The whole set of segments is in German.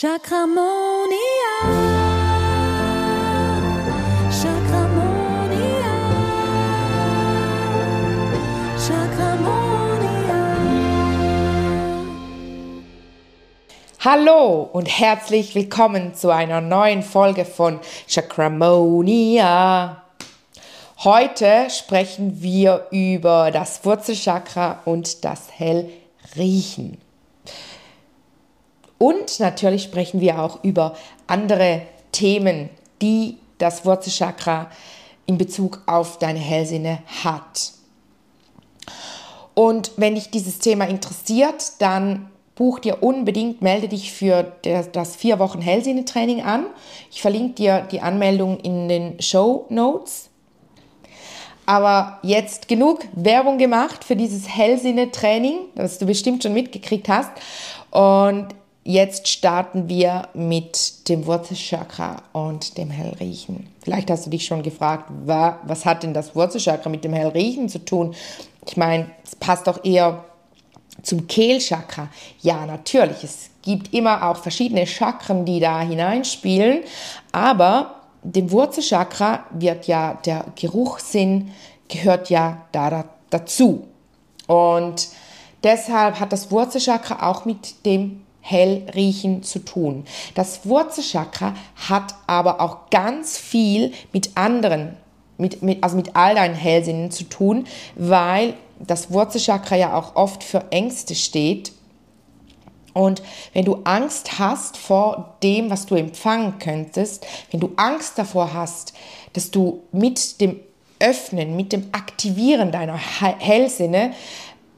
Chakramonia. Chakramonia. Chakramonia. Hallo und herzlich willkommen zu einer neuen Folge von Chakramonia. Heute sprechen wir über das Wurzelchakra und das Hellriechen. Und natürlich sprechen wir auch über andere Themen, die das Wurzelchakra in Bezug auf deine Hellsinne hat. Und wenn dich dieses Thema interessiert, dann buch dir unbedingt, melde dich für das vier Wochen Hellsinne-Training an. Ich verlinke dir die Anmeldung in den Show Notes. Aber jetzt genug Werbung gemacht für dieses Hellsinne-Training, das du bestimmt schon mitgekriegt hast. Und Jetzt starten wir mit dem Wurzelchakra und dem Hellriechen. Vielleicht hast du dich schon gefragt, was hat denn das Wurzelchakra mit dem Hellriechen zu tun? Ich meine, es passt doch eher zum Kehlchakra. Ja, natürlich, es gibt immer auch verschiedene Chakren, die da hineinspielen, aber dem Wurzelchakra wird ja der Geruchssinn gehört ja da, dazu. Und deshalb hat das Wurzelchakra auch mit dem hell riechen zu tun. Das Wurzelchakra hat aber auch ganz viel mit anderen, mit, mit, also mit all deinen Hellsinnen zu tun, weil das Wurzelchakra ja auch oft für Ängste steht. Und wenn du Angst hast vor dem, was du empfangen könntest, wenn du Angst davor hast, dass du mit dem Öffnen, mit dem Aktivieren deiner Hellsinne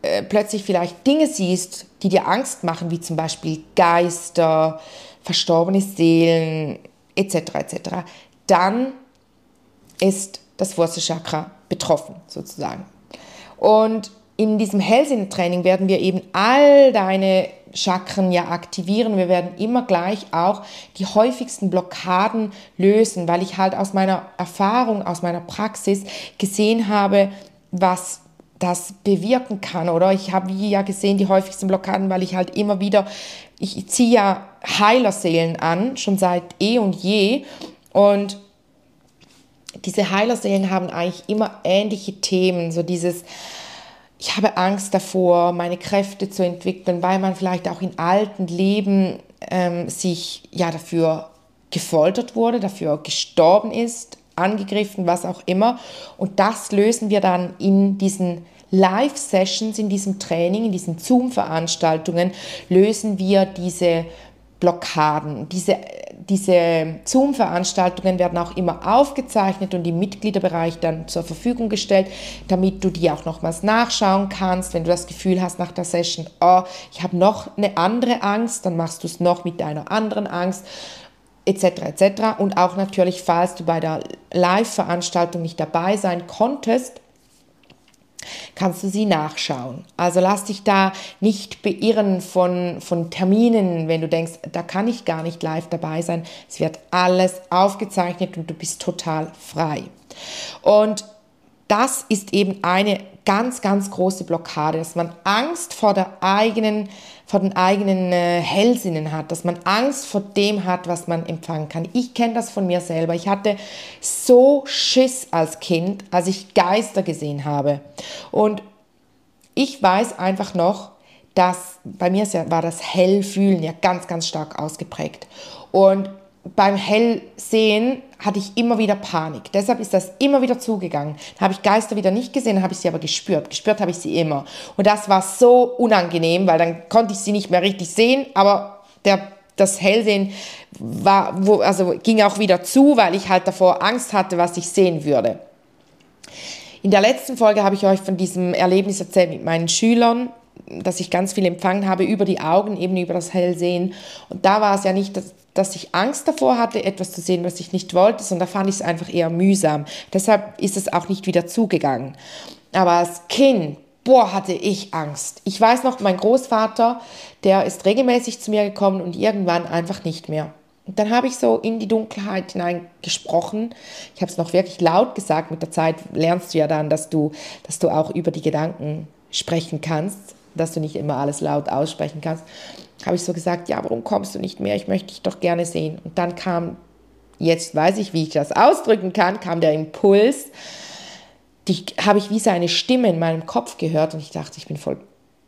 äh, plötzlich vielleicht Dinge siehst, die dir Angst machen, wie zum Beispiel Geister, verstorbene Seelen etc. etc., dann ist das Wurzelchakra betroffen sozusagen. Und in diesem Hellsinn-Training werden wir eben all deine Chakren ja aktivieren. Wir werden immer gleich auch die häufigsten Blockaden lösen, weil ich halt aus meiner Erfahrung, aus meiner Praxis gesehen habe, was das bewirken kann, oder? Ich habe ja gesehen, die häufigsten Blockaden, weil ich halt immer wieder, ich ziehe ja Heilerseelen an, schon seit eh und je. Und diese Heilerseelen haben eigentlich immer ähnliche Themen, so dieses, ich habe Angst davor, meine Kräfte zu entwickeln, weil man vielleicht auch in alten Leben ähm, sich ja dafür gefoltert wurde, dafür gestorben ist, angegriffen, was auch immer. Und das lösen wir dann in diesen Live-Sessions, in diesem Training, in diesen Zoom-Veranstaltungen, lösen wir diese Blockaden. Diese, diese Zoom-Veranstaltungen werden auch immer aufgezeichnet und im Mitgliederbereich dann zur Verfügung gestellt, damit du die auch nochmals nachschauen kannst. Wenn du das Gefühl hast nach der Session, oh, ich habe noch eine andere Angst, dann machst du es noch mit deiner anderen Angst etc. etc. Und auch natürlich, falls du bei der Live-Veranstaltung nicht dabei sein konntest, kannst du sie nachschauen. Also lass dich da nicht beirren von, von Terminen, wenn du denkst, da kann ich gar nicht live dabei sein. Es wird alles aufgezeichnet und du bist total frei. Und das ist eben eine ganz, ganz große Blockade, dass man Angst vor der eigenen, vor den eigenen äh, Hellsinnen hat, dass man Angst vor dem hat, was man empfangen kann. Ich kenne das von mir selber. Ich hatte so Schiss als Kind, als ich Geister gesehen habe. Und ich weiß einfach noch, dass bei mir war das Hellfühlen ja ganz, ganz stark ausgeprägt. Und beim Hellsehen hatte ich immer wieder Panik. Deshalb ist das immer wieder zugegangen. Dann habe ich Geister wieder nicht gesehen, habe ich sie aber gespürt. Gespürt habe ich sie immer. Und das war so unangenehm, weil dann konnte ich sie nicht mehr richtig sehen, aber der, das Hellsehen war, wo, also ging auch wieder zu, weil ich halt davor Angst hatte, was ich sehen würde. In der letzten Folge habe ich euch von diesem Erlebnis erzählt mit meinen Schülern, dass ich ganz viel empfangen habe über die Augen, eben über das Hellsehen. Und da war es ja nicht, dass, dass ich Angst davor hatte, etwas zu sehen, was ich nicht wollte, sondern da fand ich es einfach eher mühsam. Deshalb ist es auch nicht wieder zugegangen. Aber als Kind, boah, hatte ich Angst. Ich weiß noch, mein Großvater, der ist regelmäßig zu mir gekommen und irgendwann einfach nicht mehr. Und dann habe ich so in die Dunkelheit hineingesprochen. Ich habe es noch wirklich laut gesagt. Mit der Zeit lernst du ja dann, dass du, dass du auch über die Gedanken sprechen kannst, dass du nicht immer alles laut aussprechen kannst. habe ich so gesagt, ja, warum kommst du nicht mehr? Ich möchte dich doch gerne sehen. Und dann kam, jetzt weiß ich, wie ich das ausdrücken kann, kam der Impuls, die habe ich wie seine Stimme in meinem Kopf gehört und ich dachte, ich bin voll,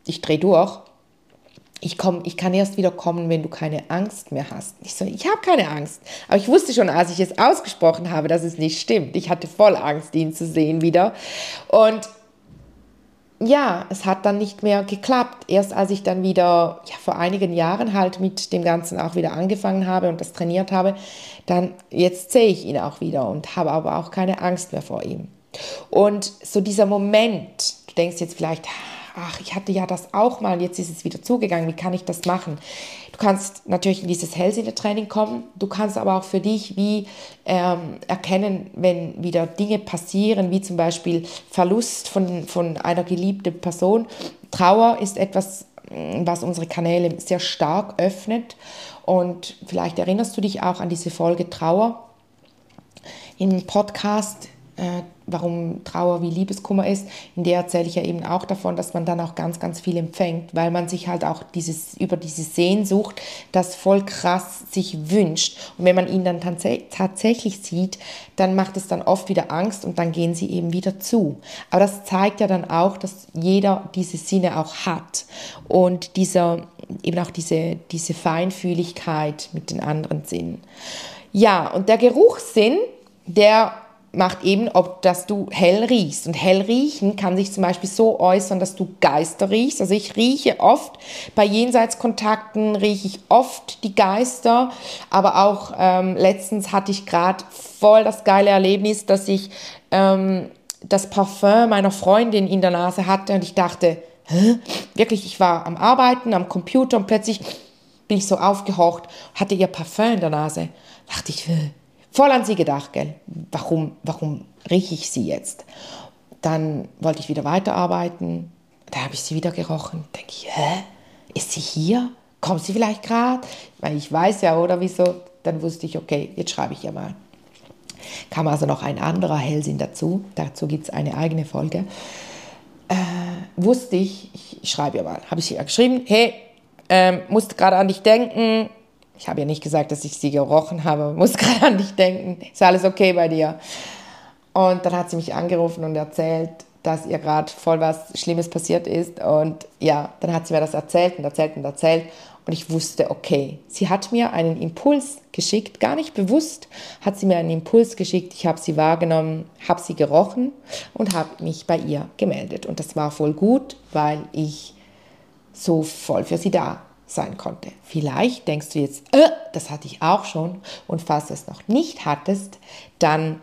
ich drehe durch. Ich, komm, ich kann erst wieder kommen, wenn du keine Angst mehr hast. Ich so, ich habe keine Angst. Aber ich wusste schon, als ich es ausgesprochen habe, dass es nicht stimmt. Ich hatte voll Angst, ihn zu sehen wieder. Und ja, es hat dann nicht mehr geklappt. Erst als ich dann wieder ja, vor einigen Jahren halt mit dem Ganzen auch wieder angefangen habe und das trainiert habe, dann jetzt sehe ich ihn auch wieder und habe aber auch keine Angst mehr vor ihm. Und so dieser Moment, du denkst jetzt vielleicht, ach, ich hatte ja das auch mal und jetzt ist es wieder zugegangen, wie kann ich das machen? Du kannst natürlich in dieses Hellsinne-Training kommen, du kannst aber auch für dich wie ähm, erkennen, wenn wieder Dinge passieren, wie zum Beispiel Verlust von, von einer geliebten Person. Trauer ist etwas, mm, was unsere Kanäle sehr stark öffnet. Und vielleicht erinnerst du dich auch an diese Folge Trauer. Im Podcast äh, warum Trauer wie Liebeskummer ist, in der erzähle ich ja eben auch davon, dass man dann auch ganz, ganz viel empfängt, weil man sich halt auch dieses, über diese Sehnsucht, das voll krass sich wünscht. Und wenn man ihn dann tats tatsächlich sieht, dann macht es dann oft wieder Angst und dann gehen sie eben wieder zu. Aber das zeigt ja dann auch, dass jeder diese Sinne auch hat und dieser, eben auch diese, diese Feinfühligkeit mit den anderen Sinnen. Ja, und der Geruchssinn, der macht eben, ob dass du hell riechst. Und hell riechen kann sich zum Beispiel so äußern, dass du Geister riechst. Also ich rieche oft, bei Jenseitskontakten rieche ich oft die Geister, aber auch ähm, letztens hatte ich gerade voll das geile Erlebnis, dass ich ähm, das Parfum meiner Freundin in der Nase hatte und ich dachte, Hä? wirklich, ich war am Arbeiten, am Computer und plötzlich bin ich so aufgehorcht, hatte ihr Parfum in der Nase. Dachte ich, Hä? Voll an sie gedacht, gell? Warum, warum rieche ich sie jetzt? Dann wollte ich wieder weiterarbeiten. Da habe ich sie wieder gerochen. Denke ich, hä? Ist sie hier? Kommt sie vielleicht gerade? Weil ich weiß ja, oder wieso? Dann wusste ich, okay, jetzt schreibe ich ja mal. Kam also noch ein anderer Hellsinn dazu. Dazu gibt es eine eigene Folge. Äh, wusste ich, ich schreibe ja mal, habe ich ihr geschrieben, hey, ähm, musste gerade an dich denken, ich habe ja nicht gesagt, dass ich sie gerochen habe, muss gerade an dich denken, ist alles okay bei dir? Und dann hat sie mich angerufen und erzählt, dass ihr gerade voll was Schlimmes passiert ist. Und ja, dann hat sie mir das erzählt und erzählt und erzählt. Und ich wusste, okay, sie hat mir einen Impuls geschickt, gar nicht bewusst hat sie mir einen Impuls geschickt. Ich habe sie wahrgenommen, habe sie gerochen und habe mich bei ihr gemeldet. Und das war voll gut, weil ich so voll für sie da sein konnte. Vielleicht denkst du jetzt, äh, das hatte ich auch schon. Und falls du es noch nicht hattest, dann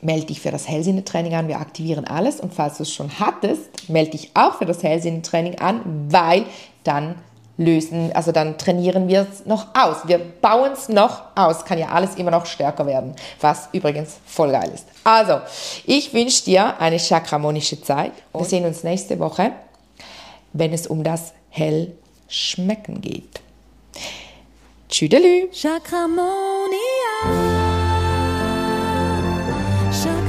melde dich für das Hellsinnetraining an. Wir aktivieren alles. Und falls du es schon hattest, melde dich auch für das Hellsinnetraining an, weil dann lösen, also dann trainieren wir es noch aus. Wir bauen es noch aus. Kann ja alles immer noch stärker werden, was übrigens voll geil ist. Also, ich wünsche dir eine chakramonische Zeit. Wir sehen uns nächste Woche, wenn es um das Hell Schmecken geht. Tschüdelü. Chakramonia. Chakramonia.